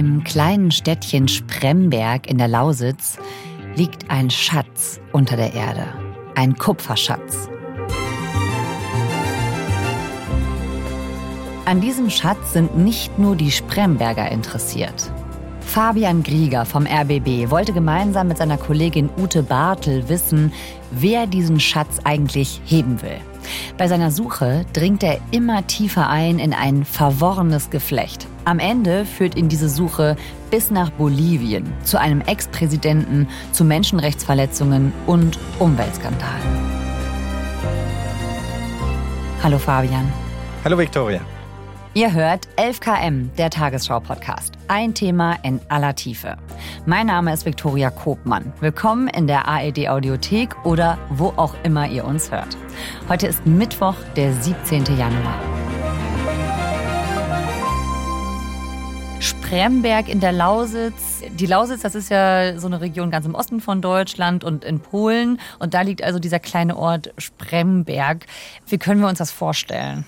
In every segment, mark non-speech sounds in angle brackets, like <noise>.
Im kleinen Städtchen Spremberg in der Lausitz liegt ein Schatz unter der Erde. Ein Kupferschatz. An diesem Schatz sind nicht nur die Spremberger interessiert. Fabian Grieger vom RBB wollte gemeinsam mit seiner Kollegin Ute Bartel wissen, wer diesen Schatz eigentlich heben will. Bei seiner Suche dringt er immer tiefer ein in ein verworrenes Geflecht. Am Ende führt ihn diese Suche bis nach Bolivien, zu einem Ex-Präsidenten, zu Menschenrechtsverletzungen und Umweltskandalen. Hallo Fabian. Hallo Viktoria. Ihr hört 11KM, der Tagesschau-Podcast. Ein Thema in aller Tiefe. Mein Name ist Viktoria Kobmann. Willkommen in der AED-Audiothek oder wo auch immer ihr uns hört. Heute ist Mittwoch, der 17. Januar. Spremberg in der Lausitz. Die Lausitz, das ist ja so eine Region ganz im Osten von Deutschland und in Polen. Und da liegt also dieser kleine Ort Spremberg. Wie können wir uns das vorstellen?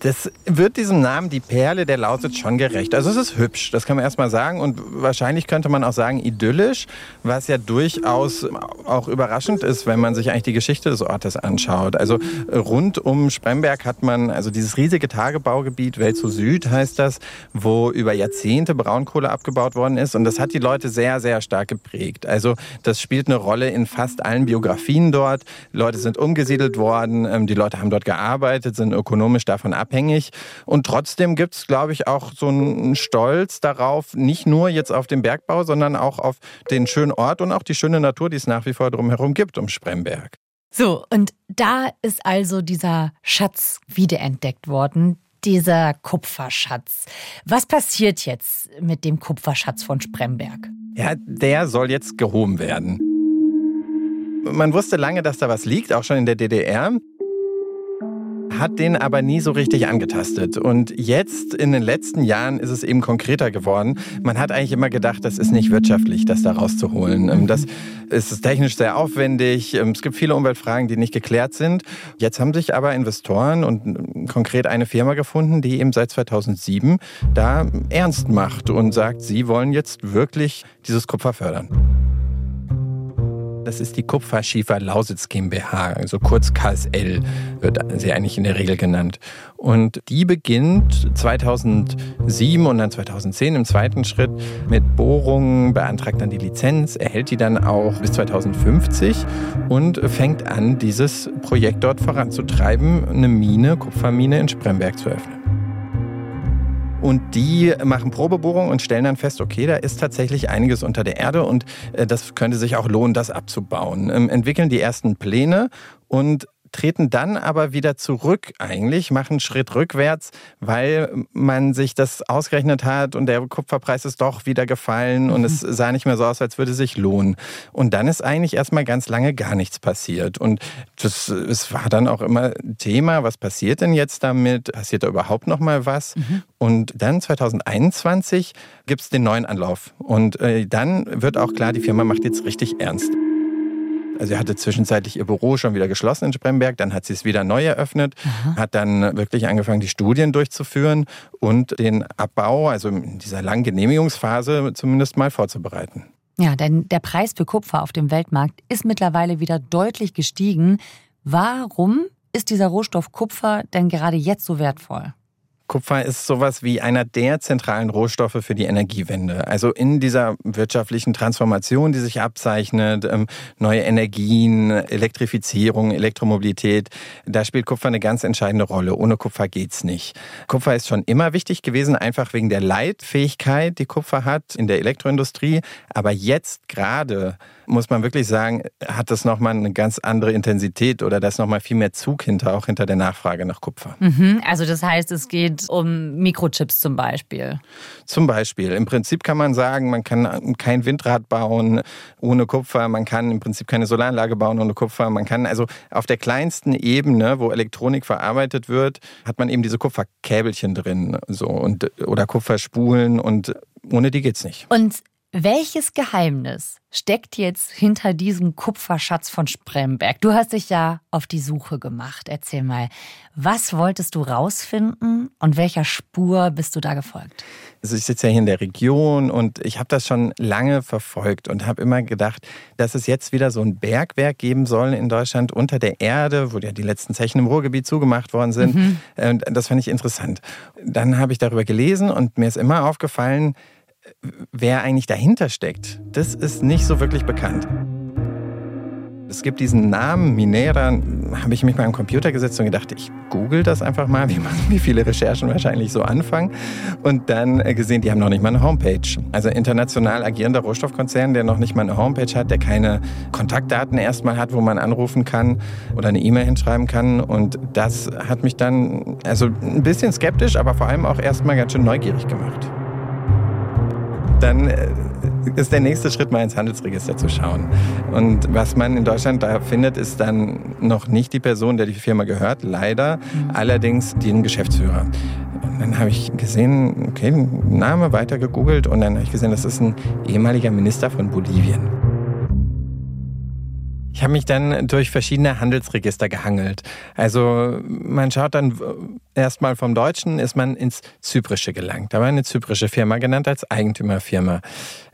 Das wird diesem Namen die Perle der Lausitz schon gerecht. Also es ist hübsch, das kann man erstmal sagen. Und wahrscheinlich könnte man auch sagen idyllisch, was ja durchaus auch überraschend ist, wenn man sich eigentlich die Geschichte des Ortes anschaut. Also rund um Spremberg hat man also dieses riesige Tagebaugebiet, Welt zu Süd heißt das, wo über Jahrzehnte Braunkohle abgebaut worden ist. Und das hat die Leute sehr, sehr stark geprägt. Also das spielt eine Rolle in fast allen Biografien dort. Leute sind umgesiedelt worden, ähm, die Leute haben dort gearbeitet, sind ökonomisch davon ab abhängig. Und trotzdem gibt es, glaube ich, auch so einen Stolz darauf, nicht nur jetzt auf den Bergbau, sondern auch auf den schönen Ort und auch die schöne Natur, die es nach wie vor drumherum gibt um Spremberg. So, und da ist also dieser Schatz wiederentdeckt worden, dieser Kupferschatz. Was passiert jetzt mit dem Kupferschatz von Spremberg? Ja, der soll jetzt gehoben werden. Man wusste lange, dass da was liegt, auch schon in der DDR hat den aber nie so richtig angetastet. Und jetzt in den letzten Jahren ist es eben konkreter geworden. Man hat eigentlich immer gedacht, das ist nicht wirtschaftlich, das da rauszuholen. Ähm, das ist technisch sehr aufwendig. Ähm, es gibt viele Umweltfragen, die nicht geklärt sind. Jetzt haben sich aber Investoren und konkret eine Firma gefunden, die eben seit 2007 da ernst macht und sagt, sie wollen jetzt wirklich dieses Kupfer fördern. Das ist die Kupferschiefer Lausitz GmbH, also kurz KSL wird sie eigentlich in der Regel genannt. Und die beginnt 2007 und dann 2010 im zweiten Schritt mit Bohrungen, beantragt dann die Lizenz, erhält die dann auch bis 2050 und fängt an, dieses Projekt dort voranzutreiben, eine Mine, Kupfermine in Spremberg zu öffnen. Und die machen Probebohrungen und stellen dann fest, okay, da ist tatsächlich einiges unter der Erde und äh, das könnte sich auch lohnen, das abzubauen. Ähm, entwickeln die ersten Pläne und treten dann aber wieder zurück eigentlich, machen einen Schritt rückwärts, weil man sich das ausgerechnet hat und der Kupferpreis ist doch wieder gefallen mhm. und es mhm. sah nicht mehr so aus, als würde es sich lohnen. Und dann ist eigentlich erstmal ganz lange gar nichts passiert. Und das, es war dann auch immer Thema, was passiert denn jetzt damit? Passiert da überhaupt noch mal was? Mhm. Und dann 2021 gibt es den neuen Anlauf. Und äh, dann wird auch klar, die Firma macht jetzt richtig ernst. Also sie hatte zwischenzeitlich ihr Büro schon wieder geschlossen in Spremberg, dann hat sie es wieder neu eröffnet, Aha. hat dann wirklich angefangen, die Studien durchzuführen und den Abbau, also in dieser langen Genehmigungsphase zumindest mal vorzubereiten. Ja, denn der Preis für Kupfer auf dem Weltmarkt ist mittlerweile wieder deutlich gestiegen. Warum ist dieser Rohstoff Kupfer denn gerade jetzt so wertvoll? Kupfer ist sowas wie einer der zentralen Rohstoffe für die Energiewende. Also in dieser wirtschaftlichen Transformation, die sich abzeichnet, ähm, neue Energien, Elektrifizierung, Elektromobilität, da spielt Kupfer eine ganz entscheidende Rolle. Ohne Kupfer geht's nicht. Kupfer ist schon immer wichtig gewesen, einfach wegen der Leitfähigkeit, die Kupfer hat in der Elektroindustrie. Aber jetzt gerade muss man wirklich sagen, hat das nochmal eine ganz andere Intensität oder da ist nochmal viel mehr Zug hinter, auch hinter der Nachfrage nach Kupfer. Mhm, also das heißt, es geht um Mikrochips zum Beispiel. Zum Beispiel. Im Prinzip kann man sagen, man kann kein Windrad bauen ohne Kupfer, man kann im Prinzip keine Solaranlage bauen ohne Kupfer. Man kann also auf der kleinsten Ebene, wo Elektronik verarbeitet wird, hat man eben diese Kupferkäbelchen drin so und oder Kupferspulen und ohne die geht's nicht. Und Welches Geheimnis steckt jetzt hinter diesem Kupferschatz von Spremberg? Du hast dich ja auf die Suche gemacht. Erzähl mal, was wolltest du rausfinden und welcher Spur bist du da gefolgt? Also ich sitze ja hier in der Region und ich habe das schon lange verfolgt und habe immer gedacht, dass es jetzt wieder so ein Bergwerk geben soll in Deutschland unter der Erde, wo ja die letzten Zechen im Ruhrgebiet zugemacht worden sind. Mhm. Und das fand ich interessant. Dann habe ich darüber gelesen und mir ist immer aufgefallen, wer eigentlich dahinter steckt, das ist nicht so wirklich bekannt. Es gibt diesen Namen Minera, habe ich mich mal am Computer gesetzt und gedacht, ich google das einfach mal, wie, man, wie viele Recherchen wahrscheinlich so anfangen. Und dann äh, gesehen, die haben noch nicht mal eine Homepage. Also international agierender Rohstoffkonzern, der noch nicht mal eine Homepage hat, der keine Kontaktdaten erstmal hat, wo man anrufen kann oder eine E-Mail hinschreiben kann. Und das hat mich dann also ein bisschen skeptisch, aber vor allem auch erstmal ganz schön neugierig gemacht dann äh, ist der nächste Schritt mal ins Handelsregister zu schauen. Und was man in Deutschland da findet, ist dann noch nicht die Person, der die Firma gehört, leider, mhm. allerdings den Geschäftsführer. Und dann habe ich gesehen, okay, Name weiter gegoogelt und dann habe ich gesehen, das ist ein ehemaliger Minister von Bolivien. Ich habe mich dann durch verschiedene Handelsregister gehangelt. Also man schaut dann erstmal vom Deutschen, ist man ins Zyprische gelangt. Da war eine zyprische Firma genannt als Eigentümerfirma.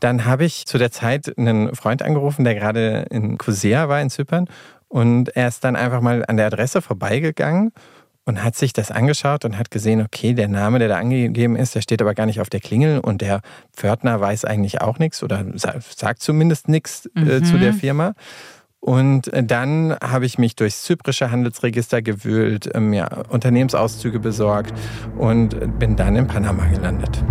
Dann habe ich zu der Zeit einen Freund angerufen, der gerade in Kosea war in Zypern. Und er ist dann einfach mal an der Adresse vorbeigegangen und hat sich das angeschaut und hat gesehen, okay, der Name, der da angegeben ist, der steht aber gar nicht auf der Klingel und der Pförtner weiß eigentlich auch nichts oder sagt zumindest nichts äh, mhm. zu der Firma. Und äh, dann habe ich mich durchs zyprische Handelsregister gewühlt, mir ähm, Unternehmensauszüge besorgt und bin dann in Panama gelandet.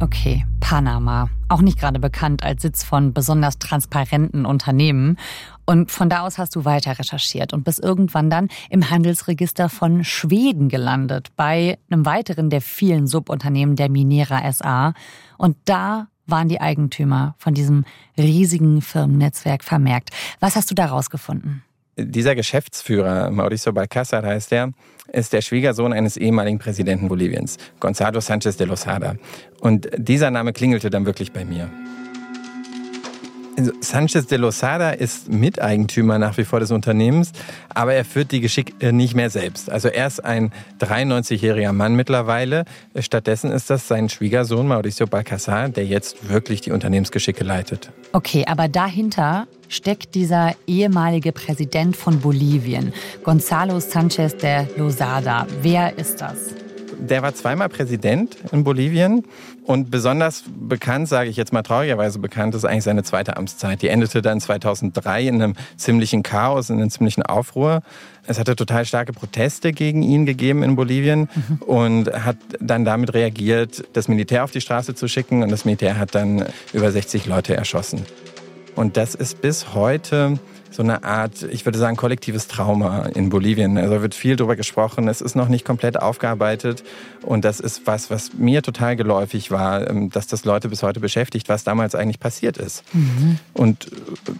Okay, Panama. Auch nicht gerade bekannt als Sitz von besonders transparenten Unternehmen. Und von da aus hast du weiter recherchiert und bist irgendwann dann im Handelsregister von Schweden gelandet, bei einem weiteren der vielen Subunternehmen der Minera SA. Und da waren die Eigentümer von diesem riesigen Firmennetzwerk vermerkt. Was hast du daraus gefunden? Dieser Geschäftsführer, Mauricio Balcázar heißt er, ist der Schwiegersohn eines ehemaligen Präsidenten Boliviens, Gonzalo Sánchez de Lozada. Und dieser Name klingelte dann wirklich bei mir. Also Sanchez de Losada ist Miteigentümer nach wie vor des Unternehmens, aber er führt die Geschicke nicht mehr selbst. Also er ist ein 93-jähriger Mann mittlerweile. Stattdessen ist das sein Schwiegersohn Mauricio Balcázar, der jetzt wirklich die Unternehmensgeschicke leitet. Okay, aber dahinter steckt dieser ehemalige Präsident von Bolivien, Gonzalo Sanchez de Losada. Wer ist das? Der war zweimal Präsident in Bolivien und besonders bekannt, sage ich jetzt mal traurigerweise bekannt, ist eigentlich seine zweite Amtszeit. Die endete dann 2003 in einem ziemlichen Chaos, in einem ziemlichen Aufruhr. Es hatte total starke Proteste gegen ihn gegeben in Bolivien mhm. und hat dann damit reagiert, das Militär auf die Straße zu schicken und das Militär hat dann über 60 Leute erschossen. Und das ist bis heute so eine Art, ich würde sagen, kollektives Trauma in Bolivien. Also wird viel darüber gesprochen. Es ist noch nicht komplett aufgearbeitet. Und das ist was, was mir total geläufig war, ähm, dass das Leute bis heute beschäftigt, was damals eigentlich passiert ist. Mhm. Und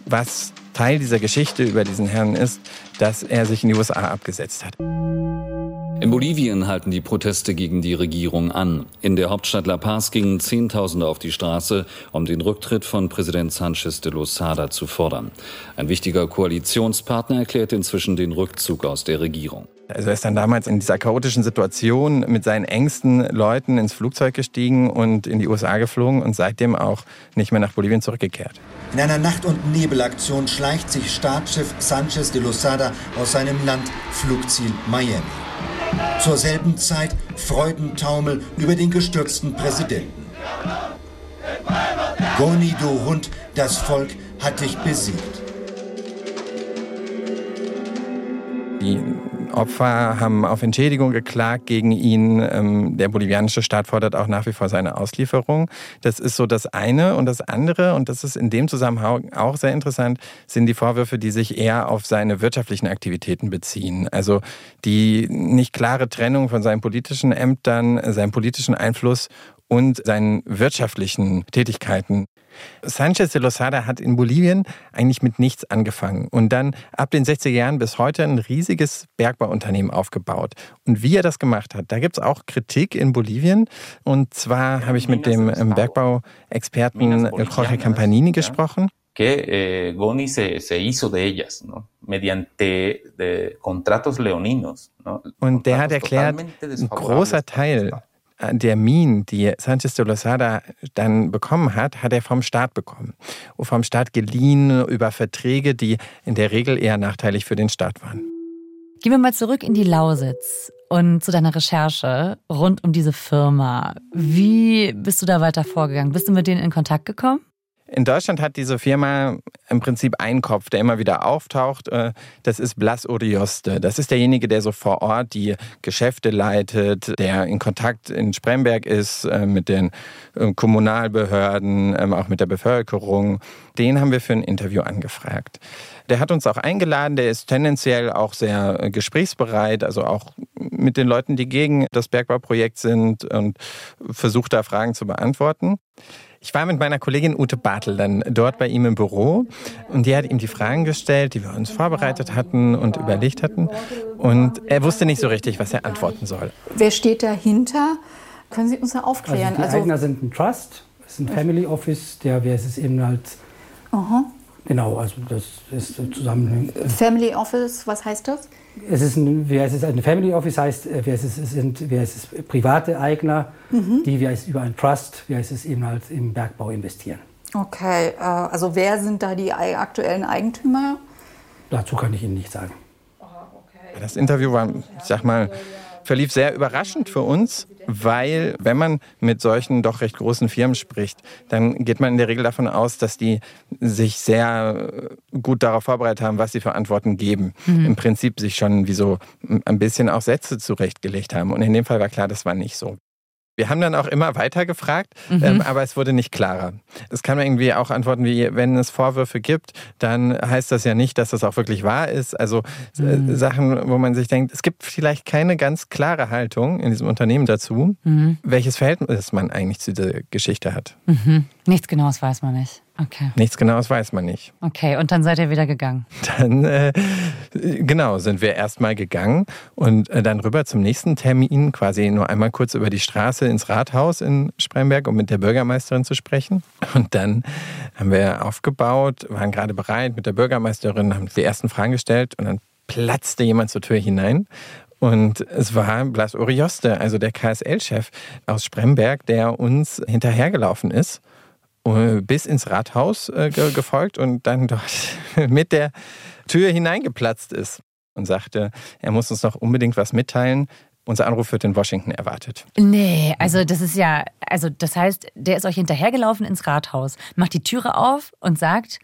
was Teil dieser Geschichte über diesen Herrn ist, dass er sich in die USA abgesetzt hat. In Bolivien halten die Proteste gegen die Regierung an. In der Hauptstadt La Paz gingen Zehntausende auf die Straße, um den Rücktritt von Präsident Sanchez de Losada zu fordern. Ein wichtiger Koalitionspartner erklärt inzwischen den Rückzug aus der Regierung. Also er ist dann damals in dieser chaotischen Situation mit seinen engsten Leuten ins Flugzeug gestiegen und in die USA geflogen und seitdem auch nicht mehr nach Bolivien zurückgekehrt. In einer Nacht- und Nebelaktion schleicht sich Staatschef Sanchez de Losada aus seinem Land Flugziel Miami. Zur selben Zeit Freudentaumel über den gestürzten Präsidenten. Goni, du Hund, das Volk hat dich besiegt. Die Opfer haben auf Entschädigung geklagt gegen ihn. Ähm, der bolivianische Staat fordert auch nach wie vor seine Auslieferung. Das ist so das eine. Und das andere, und das ist in dem Zusammenhang auch sehr interessant, sind die Vorwürfe, die sich eher auf seine wirtschaftlichen Aktivitäten beziehen. Also die nicht klare Trennung von seinen politischen Ämtern, seinem politischen Einfluss und seinen wirtschaftlichen Tätigkeiten. Sanchez de Losada hat in Bolivien eigentlich mit nichts angefangen und dann ab den 60er Jahren bis heute ein riesiges Bergbauunternehmen aufgebaut. Und wie er das gemacht hat, da gibt es auch Kritik in Bolivien. Und zwar habe ich mit dem Bergbauexperten Jorge Campanini gesprochen. que eh, Goni se, se, hizo de ellas, ¿no? mediante de contratos leoninos. ¿no? Und der hat erklärt, ein großer Teil der Minen, die Sanchez de Losada dann bekommen hat, hat er vom Staat bekommen. Vom Staat geliehen über Verträge, die in der Regel eher nachteilig für den Staat waren. Gehen wir mal zurück in die Lausitz und zu deiner Recherche rund um diese Firma. Wie bist du da weiter vorgegangen? Bist du mit denen in Kontakt gekommen? In Deutschland hat diese Firma im Prinzip einen Kopf, der immer wieder auftaucht. Äh, das ist Blas Orioste. Das ist derjenige, der so vor Ort die Geschäfte leitet, der in Kontakt in Spremberg ist äh, mit den äh, Kommunalbehörden, ähm, auch mit der Bevölkerung. Den haben wir für ein Interview angefragt. Der hat uns auch eingeladen, der ist tendenziell auch sehr gesprächsbereit, also auch mit den Leuten, die gegen das Bergbauprojekt sind und versucht da Fragen zu beantworten. Ich war mit meiner Kollegin Ute Bartel dann dort bei ihm im Büro und die hat ihm die Fragen gestellt, die wir uns vorbereitet hatten und überlegt hatten. Und er wusste nicht so richtig, was er antworten soll. Wer steht dahinter? Können Sie uns da aufklären? Also die also, Eigner sind ein Trust, es ist ein Family Office, der wäre es eben halt. Aha. Genau, also das ist zusammen. Family Office, was heißt das? Es ist ein, wie heißt es, ein Family Office heißt, äh, wie heißt es, sind wie heißt es, private Eigner, mhm. die wie heißt es, über ein Trust, wie heißt es, eben halt im Bergbau investieren. Okay, äh, also wer sind da die aktuellen Eigentümer? Dazu kann ich Ihnen nicht sagen. Das Interview war, ich sag mal, verlief sehr überraschend für uns, weil wenn man mit solchen doch recht großen Firmen spricht, dann geht man in der Regel davon aus, dass die sich sehr gut darauf vorbereitet haben, was sie für Antworten geben. Mhm. Im Prinzip sich schon wie so ein bisschen auch Sätze zurechtgelegt haben. Und in dem Fall war klar, das war nicht so. Wir haben dann auch immer weiter gefragt, mhm. ähm, aber es wurde nicht klarer. Es kann man irgendwie auch antworten, wie wenn es Vorwürfe gibt, dann heißt das ja nicht, dass das auch wirklich wahr ist. Also äh, mhm. Sachen, wo man sich denkt, es gibt vielleicht keine ganz klare Haltung in diesem Unternehmen dazu, mhm. welches Verhältnis man eigentlich zu dieser Geschichte hat. Mhm. Nichts Genaues weiß man nicht. Okay. Nichts Genaues weiß man nicht. Okay, und dann seid ihr wieder gegangen? Dann, äh, genau, sind wir erstmal gegangen und äh, dann rüber zum nächsten Termin, quasi nur einmal kurz über die Straße ins Rathaus in Spremberg, um mit der Bürgermeisterin zu sprechen. Und dann haben wir aufgebaut, waren gerade bereit mit der Bürgermeisterin, haben die ersten Fragen gestellt und dann platzte jemand zur Tür hinein und es war Blas Orioste, also der KSL-Chef aus Spremberg, der uns hinterhergelaufen ist bis ins Rathaus äh, gefolgt und dann dort <laughs> mit der Tür hineingeplatzt ist und sagte, er muss uns noch unbedingt was mitteilen. Unser Anruf wird in Washington erwartet. Nee, also das ist ja, also das heißt, der ist euch hinterhergelaufen ins Rathaus, macht die Türe auf und sagt,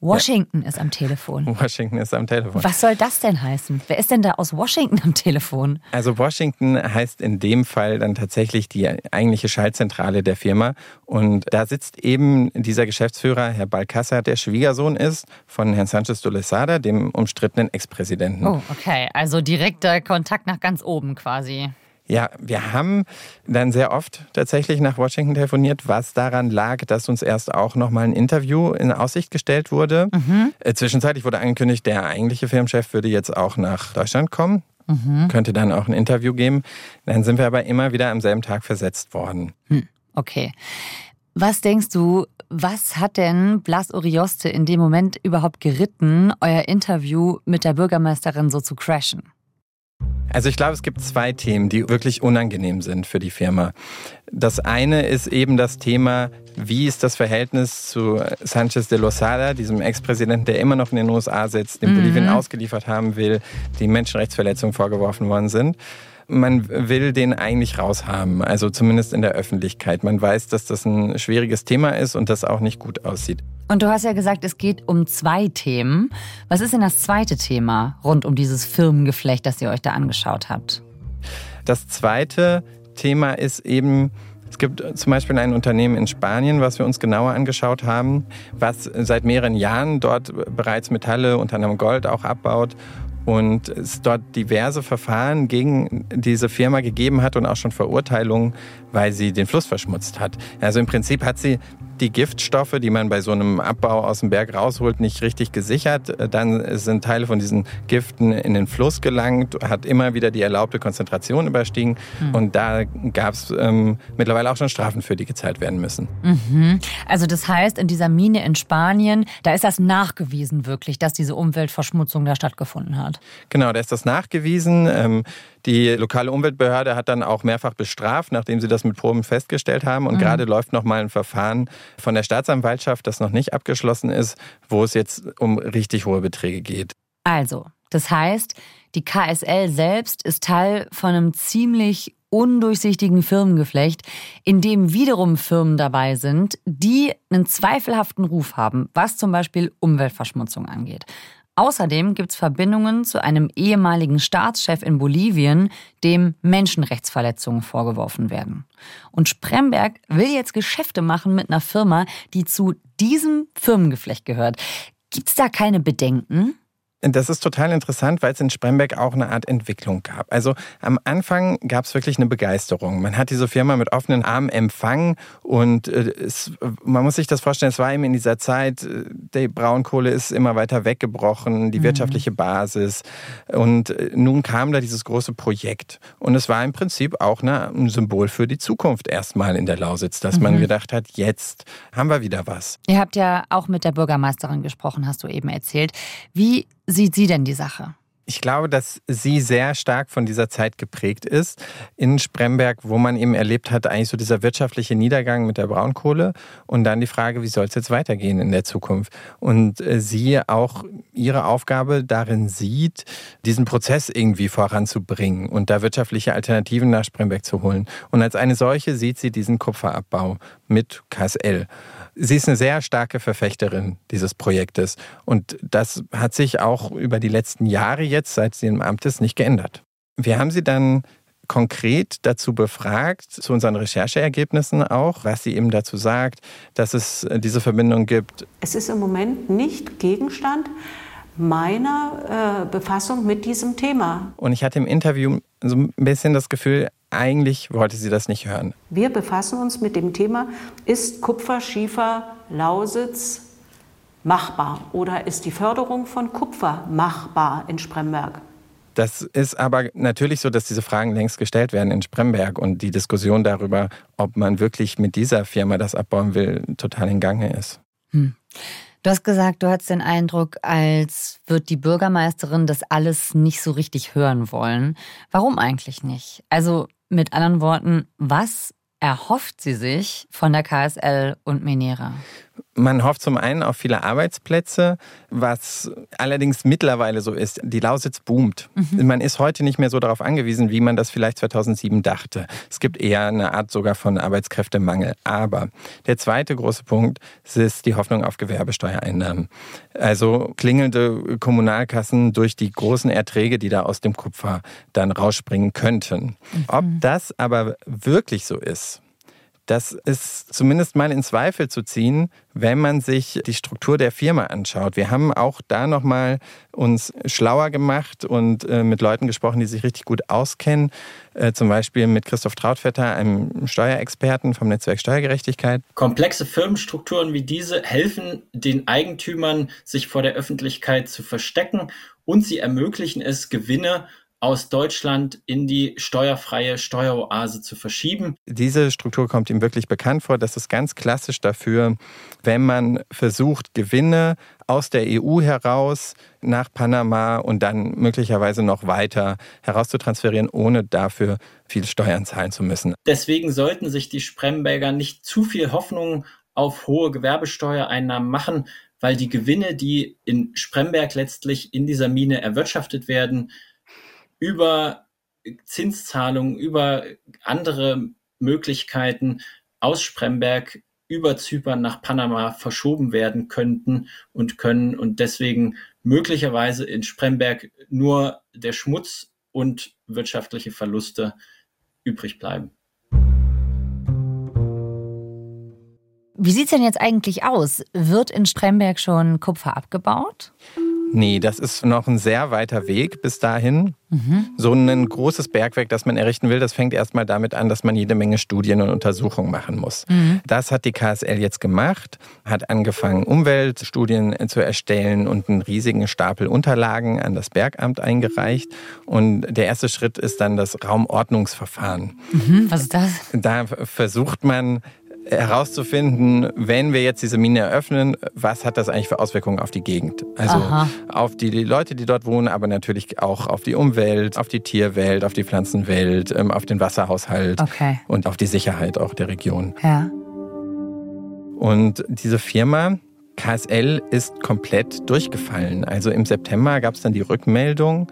Washington ja. ist am Telefon. <laughs> Washington ist am Telefon. Was soll das denn heißen? Wer ist denn da aus Washington am Telefon? Also Washington heißt in dem Fall dann tatsächlich die eigentliche Schaltzentrale der Firma. Und da sitzt eben dieser Geschäftsführer, Herr Balcázar, der Schwiegersohn ist von Herrn Sanchez de Lesada, dem umstrittenen Ex-Präsidenten. Oh, okay. Also direkter Kontakt nach ganz oben quasi. Ja, wir haben dann sehr oft tatsächlich nach Washington telefoniert, was daran lag, dass uns erst auch nochmal ein Interview in Aussicht gestellt wurde. Mhm. Äh, zwischenzeitlich wurde angekündigt, der eigentliche Firmenchef würde jetzt auch nach Deutschland kommen. Mhm. Könnte dann auch ein Interview geben. Dann sind wir aber immer wieder am selben Tag versetzt worden. Hm, okay. Was denkst du, was hat denn Blas Orioste in dem Moment überhaupt geritten, euer Interview mit der Bürgermeisterin so zu crashen? Also ich glaube, es gibt zwei Themen, die wirklich unangenehm sind für die Firma. Das eine ist eben das Thema, wie ist das Verhältnis zu Sanchez de Losada, diesem Ex-Präsidenten, der immer noch in den USA sitzt, den mhm. Bolivien ausgeliefert haben will, die Menschenrechtsverletzungen vorgeworfen worden sind man will den eigentlich raushaben, also zumindest in der Öffentlichkeit. Man weiß, dass das ein schwieriges Thema ist und das auch nicht gut aussieht. Und du hast ja gesagt, es geht um zwei Themen. Was ist denn das zweite Thema rund um dieses Firmengeflecht, das ihr euch da angeschaut habt? Das zweite Thema ist eben, es gibt zum Beispiel ein Unternehmen in Spanien, was wir uns genauer angeschaut haben, was seit mehreren Jahren dort bereits Metalle, unter anderem Gold, auch abbaut und es dort diverse Verfahren gegen diese Firma gegeben hat und auch schon Verurteilungen, weil sie den Fluss verschmutzt hat. Also im Prinzip hat sie die Giftstoffe, die man bei so einem Abbau aus dem Berg rausholt, nicht richtig gesichert. Dann sind Teile von diesen Giften in den Fluss gelangt, hat immer wieder die erlaubte Konzentration überstiegen. Mhm. Und da gab es ähm, mittlerweile auch schon Strafen für, die gezahlt werden müssen. Mhm. Also das heißt, in dieser Mine in Spanien, da ist das nachgewiesen wirklich, dass diese Umweltverschmutzung da stattgefunden hat. Genau, da ist das nachgewiesen. Ähm, die lokale Umweltbehörde hat dann auch mehrfach bestraft, nachdem sie das mit Proben festgestellt haben. Und mhm. gerade läuft noch mal ein Verfahren von der Staatsanwaltschaft, das noch nicht abgeschlossen ist, wo es jetzt um richtig hohe Beträge geht. Also, das heißt, die KSL selbst ist Teil von einem ziemlich undurchsichtigen Firmengeflecht, in dem wiederum Firmen dabei sind, die einen zweifelhaften Ruf haben, was zum Beispiel Umweltverschmutzung angeht. Außerdem gibt es Verbindungen zu einem ehemaligen Staatschef in Bolivien, dem Menschenrechtsverletzungen vorgeworfen werden. Und Spremberg will jetzt Geschäfte machen mit einer Firma, die zu diesem Firmengeflecht gehört. Gibt es da keine Bedenken? Das ist total interessant, weil es in Spremberg auch eine Art Entwicklung gab. Also am Anfang gab es wirklich eine Begeisterung. Man hat diese Firma mit offenen Armen empfangen und äh, es, man muss sich das vorstellen, es war eben in dieser Zeit, äh, die Braunkohle ist immer weiter weggebrochen, die mhm. wirtschaftliche Basis und äh, nun kam da dieses große Projekt und es war im Prinzip auch eine, ein Symbol für die Zukunft erstmal in der Lausitz, dass mhm. man gedacht hat, jetzt haben wir wieder was. Ihr habt ja auch mit der Bürgermeisterin gesprochen, hast du eben erzählt. Wie sieht sie denn die Sache? Ich glaube, dass sie sehr stark von dieser Zeit geprägt ist. In Spremberg, wo man eben erlebt hat, eigentlich so dieser wirtschaftliche Niedergang mit der Braunkohle und dann die Frage, wie soll es jetzt weitergehen in der Zukunft? Und äh, sie auch ihre Aufgabe darin sieht, diesen Prozess irgendwie voranzubringen und da wirtschaftliche Alternativen nach Spremberg zu holen. Und als eine solche sieht sie diesen Kupferabbau mit KSL. Sie ist eine sehr starke Verfechterin dieses Projektes. Und das hat sich auch über die letzten Jahre jetzt, seit sie im Amt ist, nicht geändert. Wir haben sie dann konkret dazu befragt, zu unseren Rechercheergebnissen auch, was sie eben dazu sagt, dass es diese Verbindung gibt. Es ist im Moment nicht Gegenstand meiner äh, Befassung mit diesem Thema. Und ich hatte im Interview so ein bisschen das Gefühl, eigentlich wollte sie das nicht hören. Wir befassen uns mit dem Thema, ist Kupferschiefer Lausitz machbar oder ist die Förderung von Kupfer machbar in Spremberg? Das ist aber natürlich so, dass diese Fragen längst gestellt werden in Spremberg und die Diskussion darüber, ob man wirklich mit dieser Firma das abbauen will, total in Gange ist. Hm. Du hast gesagt, du hattest den Eindruck, als wird die Bürgermeisterin das alles nicht so richtig hören wollen. Warum eigentlich nicht? Also mit anderen Worten, was erhofft sie sich von der KSL und Menera? Man hofft zum einen auf viele Arbeitsplätze, was allerdings mittlerweile so ist. Die Lausitz boomt. Mhm. Man ist heute nicht mehr so darauf angewiesen, wie man das vielleicht 2007 dachte. Es gibt eher eine Art sogar von Arbeitskräftemangel. Aber der zweite große Punkt ist die Hoffnung auf Gewerbesteuereinnahmen. Also klingelnde Kommunalkassen durch die großen Erträge, die da aus dem Kupfer dann rausspringen könnten. Mhm. Ob das aber wirklich so ist, das ist zumindest mal in Zweifel zu ziehen, wenn man sich die Struktur der Firma anschaut. Wir haben auch da nochmal uns schlauer gemacht und äh, mit Leuten gesprochen, die sich richtig gut auskennen. Äh, zum Beispiel mit Christoph Trautvetter, einem Steuerexperten vom Netzwerk Steuergerechtigkeit. Komplexe Firmenstrukturen wie diese helfen den Eigentümern, sich vor der Öffentlichkeit zu verstecken und sie ermöglichen es, Gewinne aus Deutschland in die steuerfreie Steueroase zu verschieben. Diese Struktur kommt ihm wirklich bekannt vor. Das ist ganz klassisch dafür, wenn man versucht, Gewinne aus der EU heraus nach Panama und dann möglicherweise noch weiter herauszutransferieren, ohne dafür viel Steuern zahlen zu müssen. Deswegen sollten sich die Spremberger nicht zu viel Hoffnung auf hohe Gewerbesteuereinnahmen machen, weil die Gewinne, die in Spremberg letztlich in dieser Mine erwirtschaftet werden, über Zinszahlungen, über andere Möglichkeiten aus Spremberg über Zypern nach Panama verschoben werden könnten und können und deswegen möglicherweise in Spremberg nur der Schmutz und wirtschaftliche Verluste übrig bleiben. Wie sieht es denn jetzt eigentlich aus? Wird in Spremberg schon Kupfer abgebaut? Nee, das ist noch ein sehr weiter Weg bis dahin. Mhm. So ein großes Bergwerk, das man errichten will, das fängt erstmal damit an, dass man jede Menge Studien und Untersuchungen machen muss. Mhm. Das hat die KSL jetzt gemacht, hat angefangen, Umweltstudien zu erstellen und einen riesigen Stapel Unterlagen an das Bergamt eingereicht. Und der erste Schritt ist dann das Raumordnungsverfahren. Mhm. Was ist das? Da versucht man herauszufinden, wenn wir jetzt diese Mine eröffnen, was hat das eigentlich für Auswirkungen auf die Gegend? Also Aha. auf die Leute, die dort wohnen, aber natürlich auch auf die Umwelt, auf die Tierwelt, auf die Pflanzenwelt, ähm, auf den Wasserhaushalt okay. und auf die Sicherheit auch der Region. Ja. Und diese Firma KSL ist komplett durchgefallen. Also im September gab es dann die Rückmeldung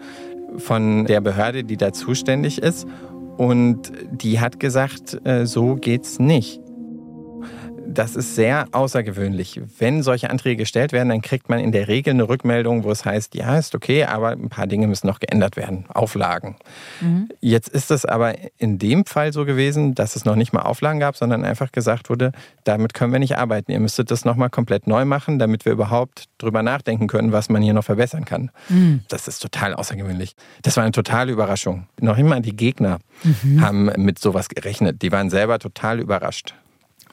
von der Behörde, die da zuständig ist. Und die hat gesagt, äh, so geht's nicht das ist sehr außergewöhnlich. Wenn solche Anträge gestellt werden, dann kriegt man in der Regel eine Rückmeldung, wo es heißt, ja, ist okay, aber ein paar Dinge müssen noch geändert werden. Auflagen. Mhm. Jetzt ist es aber in dem Fall so gewesen, dass es noch nicht mal Auflagen gab, sondern einfach gesagt wurde, damit können wir nicht arbeiten. Ihr müsstet das nochmal komplett neu machen, damit wir überhaupt drüber nachdenken können, was man hier noch verbessern kann. Mhm. Das ist total außergewöhnlich. Das war eine totale Überraschung. Noch immer die Gegner mhm. haben mit sowas gerechnet. Die waren selber total überrascht.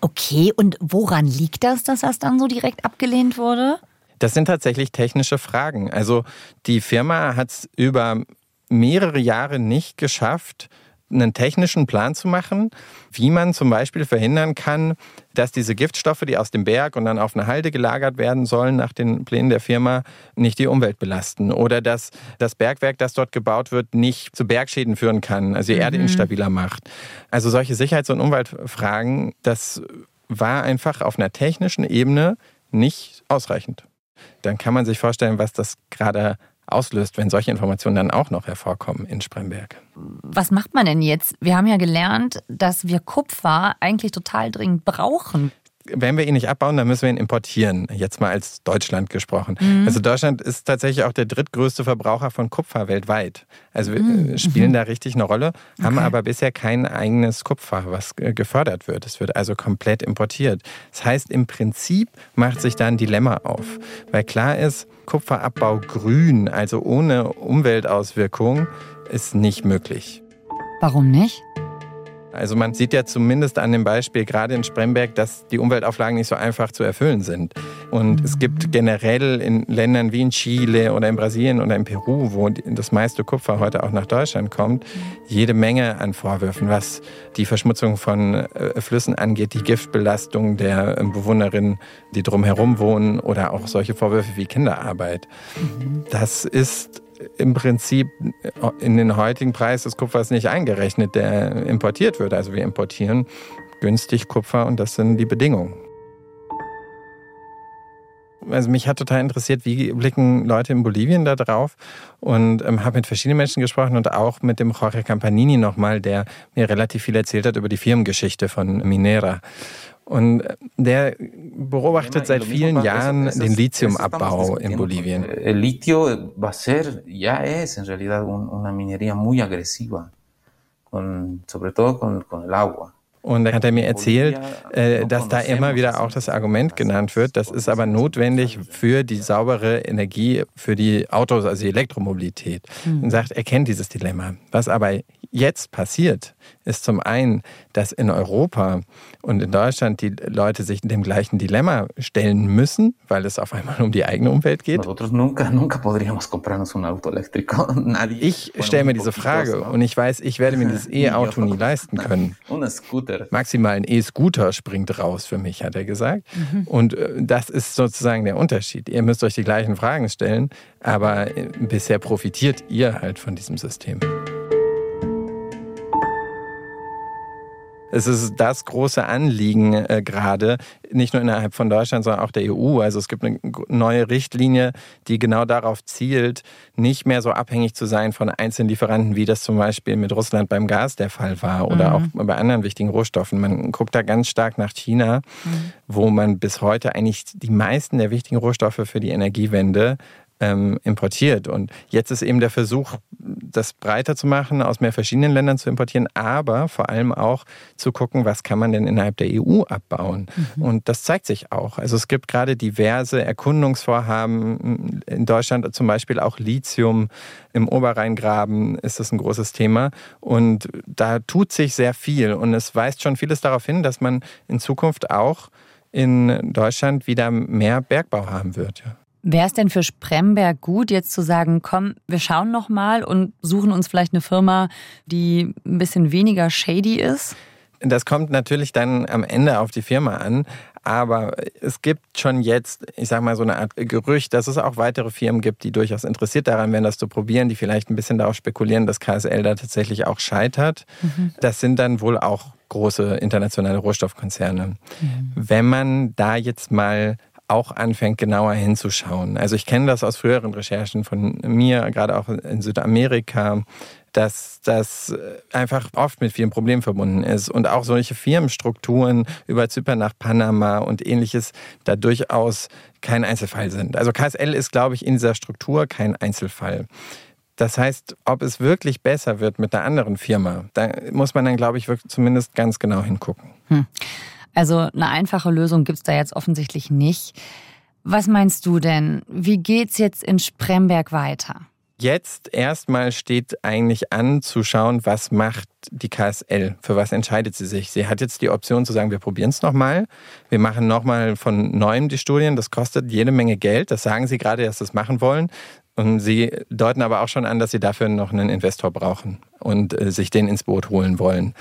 Okay, und woran liegt das, dass das dann so direkt abgelehnt wurde? Das sind tatsächlich technische Fragen. Also die Firma hat es über mehrere Jahre nicht geschafft, einen technischen Plan zu machen, wie man zum Beispiel verhindern kann, dass diese Giftstoffe, die aus dem Berg und dann auf eine Halde gelagert werden sollen, nach den Plänen der Firma, nicht die Umwelt belasten. Oder dass das Bergwerk, das dort gebaut wird, nicht zu Bergschäden führen kann, also die mhm. Erde instabiler macht. Also solche Sicherheits- und Umweltfragen, das war einfach auf einer technischen Ebene nicht ausreichend. Dann kann man sich vorstellen, was das gerade auslöst, wenn solche Informationen dann auch noch hervorkommen in Spremberg. Was macht man denn jetzt? Wir haben ja gelernt, dass wir Kupfer eigentlich total dringend brauchen wenn wir ihn nicht abbauen, dann müssen wir ihn importieren. Jetzt mal als Deutschland gesprochen. Mhm. Also Deutschland ist tatsächlich auch der drittgrößte Verbraucher von Kupfer weltweit. Also wir mhm. spielen da richtig eine Rolle, haben okay. aber bisher kein eigenes Kupfer, was gefördert wird. Es wird also komplett importiert. Das heißt, im Prinzip macht sich da ein Dilemma auf, weil klar ist, Kupferabbau grün, also ohne Umweltauswirkung, ist nicht möglich. Warum nicht? Also man sieht ja zumindest an dem Beispiel gerade in Spremberg, dass die Umweltauflagen nicht so einfach zu erfüllen sind. Und es gibt generell in Ländern wie in Chile oder in Brasilien oder in Peru, wo das meiste Kupfer heute auch nach Deutschland kommt, jede Menge an Vorwürfen, was die Verschmutzung von äh, Flüssen angeht, die Giftbelastung der ähm, Bewohnerinnen, die drumherum wohnen oder auch solche Vorwürfe wie Kinderarbeit. Das ist im Prinzip in den heutigen Preis des Kupfers nicht eingerechnet, der importiert wird. Also wir importieren günstig Kupfer und das sind die Bedingungen. Also mich hat total interessiert, wie blicken Leute in Bolivien da drauf und ähm, habe mit verschiedenen Menschen gesprochen und auch mit dem Jorge Campanini nochmal, der mir relativ viel erzählt hat über die Firmengeschichte von Minera. Und der beobachtet seit vielen Jahren den Lithiumabbau in Bolivien. El litio va a ser, ya es en realidad una minería muy agresiva, con, sobre todo con, con el agua. Und da hat er mir erzählt, äh, dass da immer wieder auch das Argument genannt wird, das ist aber notwendig für die saubere Energie für die Autos, also die Elektromobilität. Und sagt, er kennt dieses Dilemma. Was aber jetzt passiert, ist zum einen, dass in Europa und in Deutschland die Leute sich dem gleichen Dilemma stellen müssen, weil es auf einmal um die eigene Umwelt geht. <laughs> Ich stelle mir diese Frage und ich weiß, ich werde mir dieses <laughs> E-Auto nie leisten können. <laughs> Maximal ein E-Scooter springt raus für mich, hat er gesagt. Mhm. Und äh, das ist sozusagen der Unterschied. Ihr müsst euch die gleichen Fragen stellen, aber äh, bisher profitiert ihr halt von diesem System. Es ist das große Anliegen äh, gerade, nicht nur innerhalb von Deutschland, sondern auch der EU. Also es gibt eine neue Richtlinie, die genau darauf zielt, nicht mehr so abhängig zu sein von einzelnen Lieferanten, wie das zum Beispiel mit Russland beim Gas der Fall war oder mhm. auch bei anderen wichtigen Rohstoffen. Man guckt da ganz stark nach China, mhm. wo man bis heute eigentlich die meisten der wichtigen Rohstoffe für die Energiewende ähm, importiert. Und jetzt ist eben der Versuch, das breiter zu machen, aus mehr verschiedenen Ländern zu importieren, aber vor allem auch zu gucken, was kann man denn innerhalb der EU abbauen. Mhm. Und das zeigt sich auch. Also es gibt gerade diverse Erkundungsvorhaben in Deutschland, zum Beispiel auch Lithium im Oberrheingraben ist das ein großes Thema. Und da tut sich sehr viel. Und es weist schon vieles darauf hin, dass man in Zukunft auch in Deutschland wieder mehr Bergbau haben wird. Ja. Wäre es denn für Spremberg gut, jetzt zu sagen, komm, wir schauen noch mal und suchen uns vielleicht eine Firma, die ein bisschen weniger shady ist? Das kommt natürlich dann am Ende auf die Firma an. Aber es gibt schon jetzt, ich sage mal, so eine Art Gerücht, dass es auch weitere Firmen gibt, die durchaus interessiert daran wären, das zu probieren, die vielleicht ein bisschen darauf spekulieren, dass KSL da tatsächlich auch scheitert. Mhm. Das sind dann wohl auch große internationale Rohstoffkonzerne. Mhm. Wenn man da jetzt mal auch anfängt, genauer hinzuschauen. Also ich kenne das aus früheren Recherchen von mir, gerade auch in Südamerika, dass das einfach oft mit vielen Problemen verbunden ist und auch solche Firmenstrukturen über Zypern nach Panama und ähnliches da durchaus kein Einzelfall sind. Also KSL ist, glaube ich, in dieser Struktur kein Einzelfall. Das heißt, ob es wirklich besser wird mit einer anderen Firma, da muss man dann, glaube ich, zumindest ganz genau hingucken. Hm. Also eine einfache Lösung gibt es da jetzt offensichtlich nicht. Was meinst du denn? Wie geht's jetzt in Spremberg weiter? Jetzt erstmal steht eigentlich an zu schauen, was macht die KSL, für was entscheidet sie sich. Sie hat jetzt die Option zu sagen, wir probieren es nochmal, wir machen nochmal von neuem die Studien, das kostet jede Menge Geld, das sagen sie gerade, dass sie das machen wollen. Und sie deuten aber auch schon an, dass sie dafür noch einen Investor brauchen und äh, sich den ins Boot holen wollen.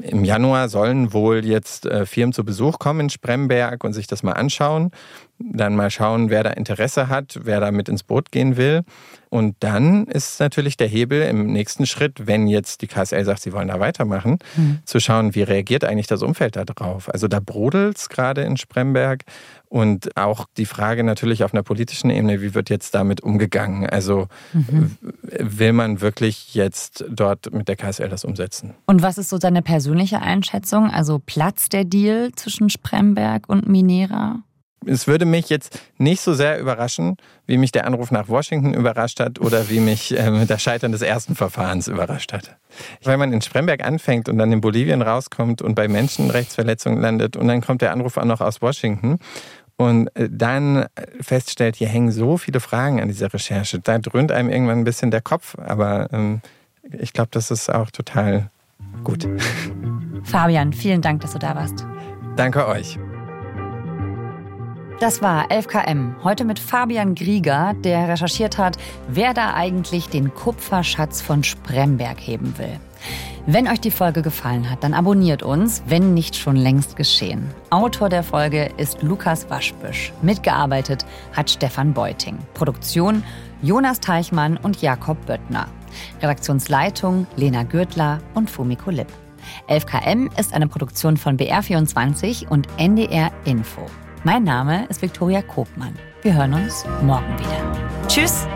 Im Januar sollen wohl jetzt äh, Firmen zu Besuch kommen in Spremberg und sich das mal anschauen. Dann mal schauen, wer da Interesse hat, wer da mit ins Boot gehen will. Und dann ist natürlich der Hebel im nächsten Schritt, wenn jetzt die KSL sagt, sie wollen da weitermachen, mhm. zu schauen, wie reagiert eigentlich das Umfeld da drauf. Also da brodelt es gerade in Spremberg. Und auch die Frage natürlich auf einer politischen Ebene, wie wird jetzt damit umgegangen? Also mhm. will man wirklich jetzt dort mit der KSL das umsetzen? Und was ist so deine persönliche Einschätzung? Also platzt der Deal zwischen Spremberg und Minera? Es würde mich jetzt nicht so sehr überraschen, wie mich der Anruf nach Washington überrascht hat oder wie mich ähm, das Scheitern des ersten Verfahrens überrascht hat. Weil man in Spremberg anfängt und dann in Bolivien rauskommt und bei Menschenrechtsverletzungen landet und dann kommt der Anruf auch noch aus Washington und äh, dann feststellt, hier hängen so viele Fragen an dieser Recherche. Da dröhnt einem irgendwann ein bisschen der Kopf, aber ähm, ich glaube, das ist auch total gut. Fabian, vielen Dank, dass du da warst. Danke euch. Das war 11KM. Heute mit Fabian Grieger, der recherchiert hat, wer da eigentlich den Kupferschatz von Spremberg heben will. Wenn euch die Folge gefallen hat, dann abonniert uns, wenn nicht schon längst geschehen. Autor der Folge ist Lukas Waschbüsch. Mitgearbeitet hat Stefan Beuting. Produktion Jonas Teichmann und Jakob Böttner. Redaktionsleitung Lena Gürtler und Fumiko Lipp. 11KM ist eine Produktion von BR24 und NDR Info. Mein Name ist Viktoria Kobmann. Wir hören uns morgen wieder. Tschüss!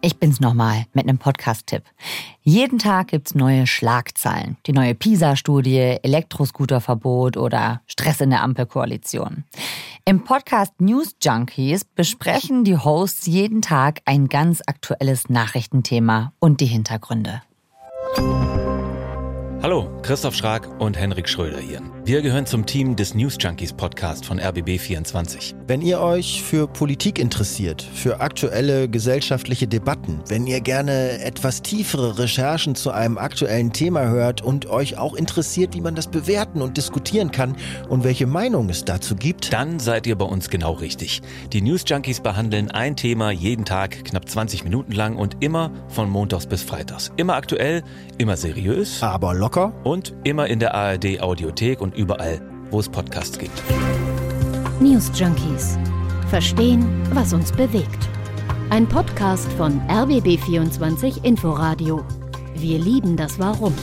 Ich bin's nochmal mit einem Podcast-Tipp. Jeden Tag gibt's neue Schlagzeilen. Die neue PISA-Studie, Elektroscooterverbot oder Stress in der Ampelkoalition. Im Podcast News Junkies besprechen die Hosts jeden Tag ein ganz aktuelles Nachrichtenthema und die Hintergründe. Thank you. Hallo, Christoph Schrag und Henrik Schröder hier. Wir gehören zum Team des News Junkies Podcast von RBB24. Wenn ihr euch für Politik interessiert, für aktuelle gesellschaftliche Debatten, wenn ihr gerne etwas tiefere Recherchen zu einem aktuellen Thema hört und euch auch interessiert, wie man das bewerten und diskutieren kann und welche Meinung es dazu gibt, dann seid ihr bei uns genau richtig. Die News Junkies behandeln ein Thema jeden Tag, knapp 20 Minuten lang und immer von Montags bis Freitags. Immer aktuell, immer seriös, aber locker und immer in der ARD Audiothek und überall, wo es Podcasts gibt. News Junkies. Verstehen, was uns bewegt. Ein Podcast von RBB24 Inforadio. Wir lieben das Warum.